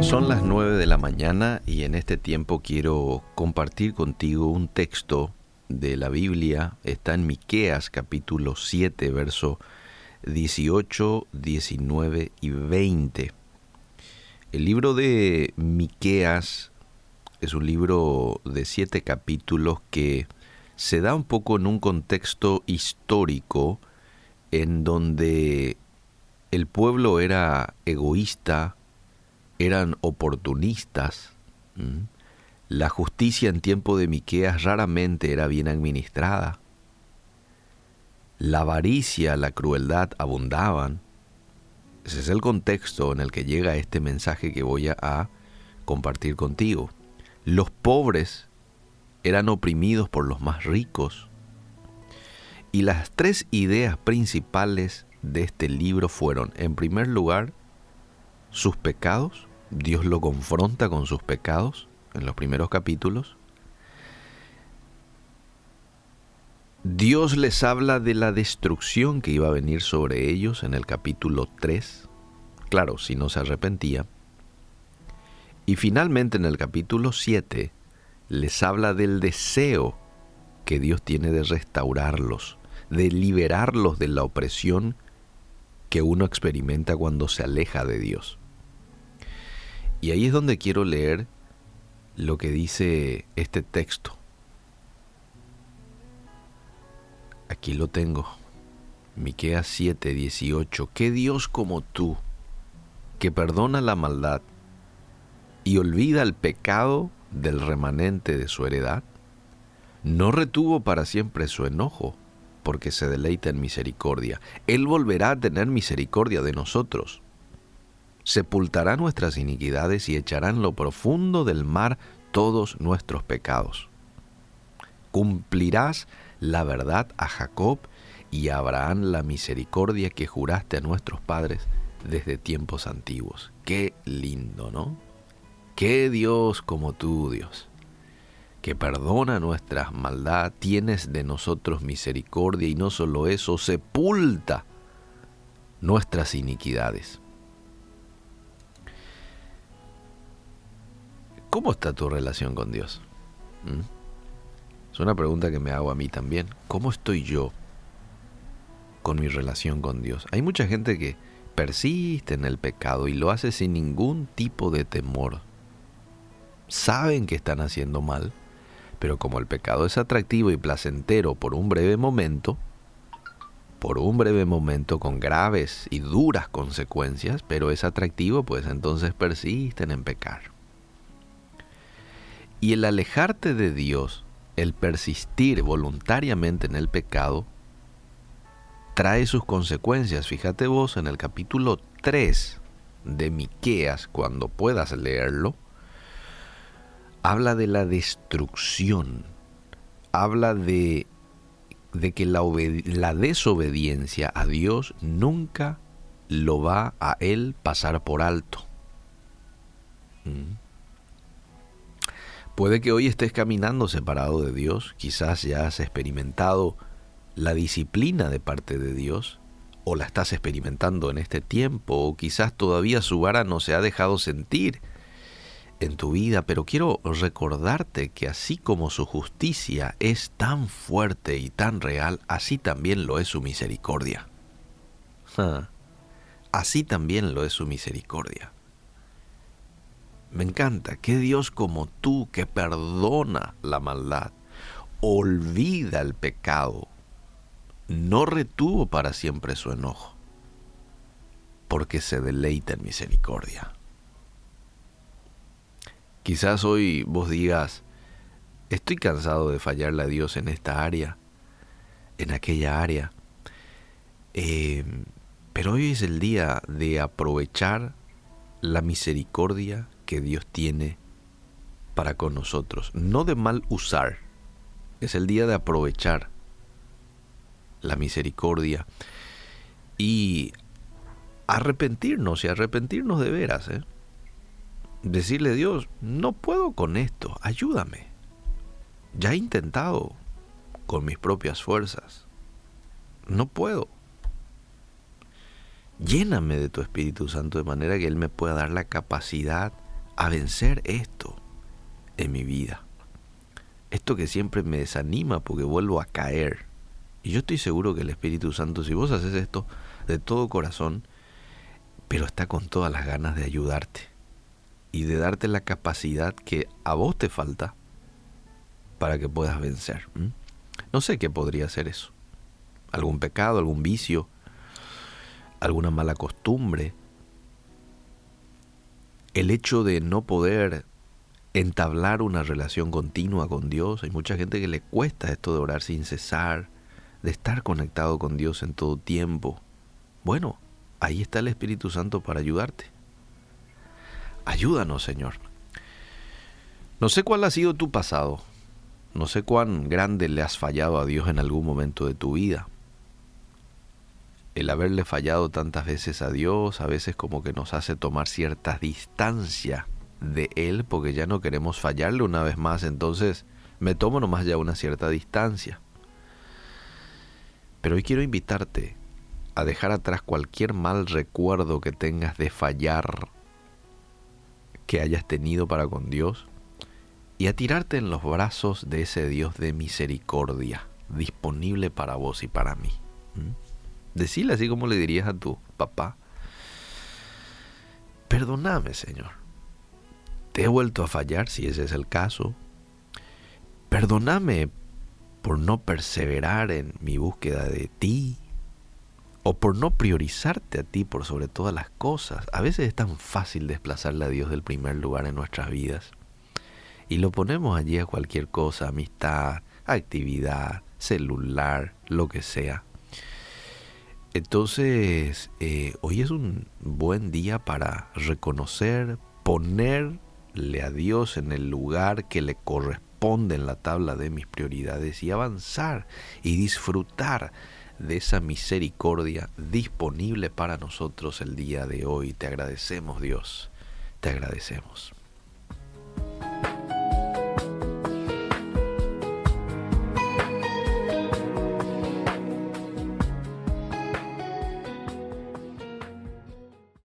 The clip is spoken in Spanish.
Son las 9 de la mañana y en este tiempo quiero compartir contigo un texto de la Biblia. Está en Miqueas capítulo 7, verso 18, 19 y 20. El libro de Miqueas es un libro de siete capítulos que se da un poco en un contexto histórico en donde el pueblo era egoísta, eran oportunistas. La justicia en tiempo de Miqueas raramente era bien administrada. La avaricia, la crueldad abundaban. Ese es el contexto en el que llega este mensaje que voy a compartir contigo. Los pobres eran oprimidos por los más ricos. Y las tres ideas principales de este libro fueron, en primer lugar, sus pecados. Dios lo confronta con sus pecados en los primeros capítulos. Dios les habla de la destrucción que iba a venir sobre ellos en el capítulo 3. Claro, si no se arrepentía. Y finalmente en el capítulo 7 les habla del deseo que Dios tiene de restaurarlos, de liberarlos de la opresión que uno experimenta cuando se aleja de Dios. Y ahí es donde quiero leer lo que dice este texto. Aquí lo tengo. Miqueas 7, 18. ¿Qué Dios como tú, que perdona la maldad y olvida el pecado del remanente de su heredad? No retuvo para siempre su enojo, porque se deleita en misericordia. Él volverá a tener misericordia de nosotros sepultará nuestras iniquidades y echará en lo profundo del mar todos nuestros pecados. Cumplirás la verdad a Jacob y a Abraham la misericordia que juraste a nuestros padres desde tiempos antiguos. Qué lindo, ¿no? Qué Dios como tú, Dios, que perdona nuestras maldad, tienes de nosotros misericordia y no solo eso, sepulta nuestras iniquidades. ¿Cómo está tu relación con Dios? ¿Mm? Es una pregunta que me hago a mí también. ¿Cómo estoy yo con mi relación con Dios? Hay mucha gente que persiste en el pecado y lo hace sin ningún tipo de temor. Saben que están haciendo mal, pero como el pecado es atractivo y placentero por un breve momento, por un breve momento con graves y duras consecuencias, pero es atractivo, pues entonces persisten en pecar. Y el alejarte de Dios, el persistir voluntariamente en el pecado, trae sus consecuencias. Fíjate vos en el capítulo 3 de Miqueas, cuando puedas leerlo, habla de la destrucción, habla de, de que la, desobediencia a Dios nunca lo va a él pasar por alto. ¿Mm? Puede que hoy estés caminando separado de Dios, quizás ya has experimentado la disciplina de parte de Dios, o la estás experimentando en este tiempo, o quizás todavía su vara no se ha dejado sentir en tu vida, pero quiero recordarte que así como su justicia es tan fuerte y tan real, así también lo es su misericordia. Así también lo es su misericordia. Me encanta que Dios como tú que perdona la maldad, olvida el pecado, no retuvo para siempre su enojo, porque se deleita en misericordia. Quizás hoy vos digas, estoy cansado de fallarle a Dios en esta área, en aquella área, eh, pero hoy es el día de aprovechar la misericordia que Dios tiene para con nosotros. No de mal usar. Es el día de aprovechar la misericordia y arrepentirnos y arrepentirnos de veras. ¿eh? Decirle a Dios, no puedo con esto, ayúdame. Ya he intentado con mis propias fuerzas. No puedo. Lléname de tu Espíritu Santo de manera que Él me pueda dar la capacidad a vencer esto en mi vida. Esto que siempre me desanima porque vuelvo a caer. Y yo estoy seguro que el Espíritu Santo, si vos haces esto de todo corazón, pero está con todas las ganas de ayudarte y de darte la capacidad que a vos te falta para que puedas vencer. No sé qué podría ser eso. Algún pecado, algún vicio, alguna mala costumbre. El hecho de no poder entablar una relación continua con Dios. Hay mucha gente que le cuesta esto de orar sin cesar, de estar conectado con Dios en todo tiempo. Bueno, ahí está el Espíritu Santo para ayudarte. Ayúdanos, Señor. No sé cuál ha sido tu pasado, no sé cuán grande le has fallado a Dios en algún momento de tu vida. El haberle fallado tantas veces a Dios a veces como que nos hace tomar cierta distancia de Él porque ya no queremos fallarle una vez más, entonces me tomo nomás ya una cierta distancia. Pero hoy quiero invitarte a dejar atrás cualquier mal recuerdo que tengas de fallar que hayas tenido para con Dios y a tirarte en los brazos de ese Dios de misericordia disponible para vos y para mí. Decile así como le dirías a tu papá, perdóname Señor, te he vuelto a fallar si ese es el caso, perdóname por no perseverar en mi búsqueda de ti, o por no priorizarte a ti por sobre todas las cosas. A veces es tan fácil desplazarle a Dios del primer lugar en nuestras vidas. Y lo ponemos allí a cualquier cosa, amistad, actividad, celular, lo que sea. Entonces, eh, hoy es un buen día para reconocer, ponerle a Dios en el lugar que le corresponde en la tabla de mis prioridades y avanzar y disfrutar de esa misericordia disponible para nosotros el día de hoy. Te agradecemos Dios, te agradecemos.